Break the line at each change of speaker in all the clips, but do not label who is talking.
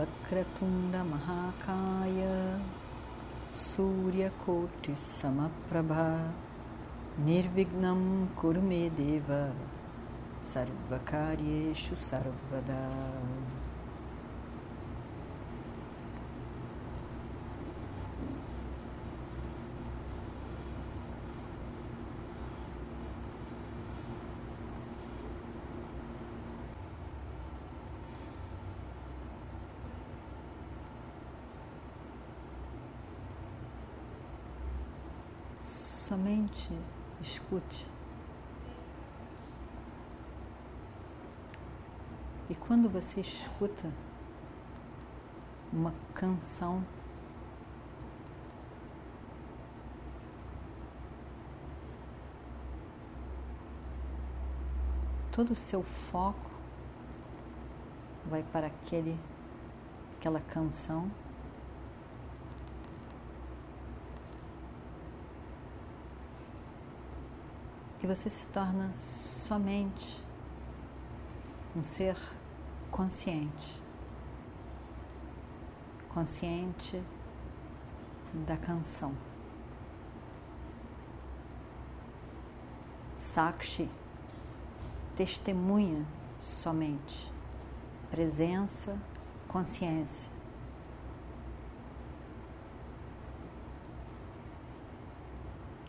वक्रतुण्डमहाकाय सूर्यकोटिसमप्रभा। निर्विघ्नं कुरु मे देव सर्वकार्येषु सर्वदा। Somente escute. E quando você escuta uma canção, todo o seu foco vai para aquele, aquela canção. E você se torna somente um ser consciente, consciente da canção. Sakshi, testemunha somente, presença, consciência.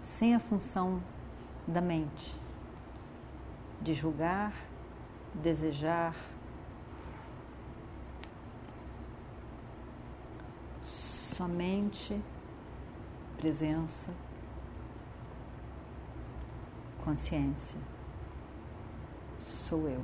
Sem a função da mente de julgar, desejar, somente presença, consciência. Sou eu.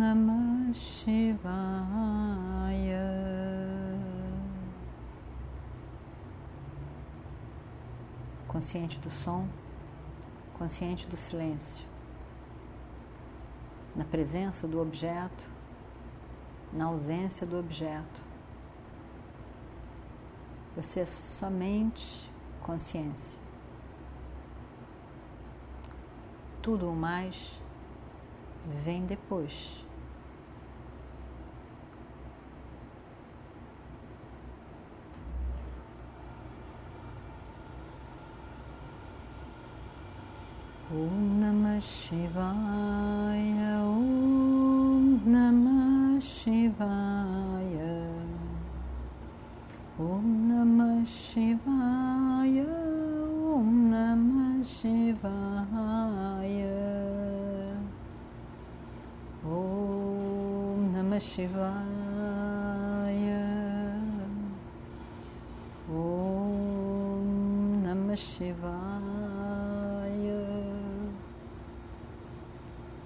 consciente do som, consciente do silêncio, na presença do objeto, na ausência do objeto. Você é somente consciência. Tudo o mais vem depois. ओम नमः शिवाय ओम नमः शिवाय ओम नमः शिवाय ओम नमः शिवाय ओम नमः शिवाय ओम नमः शिवाय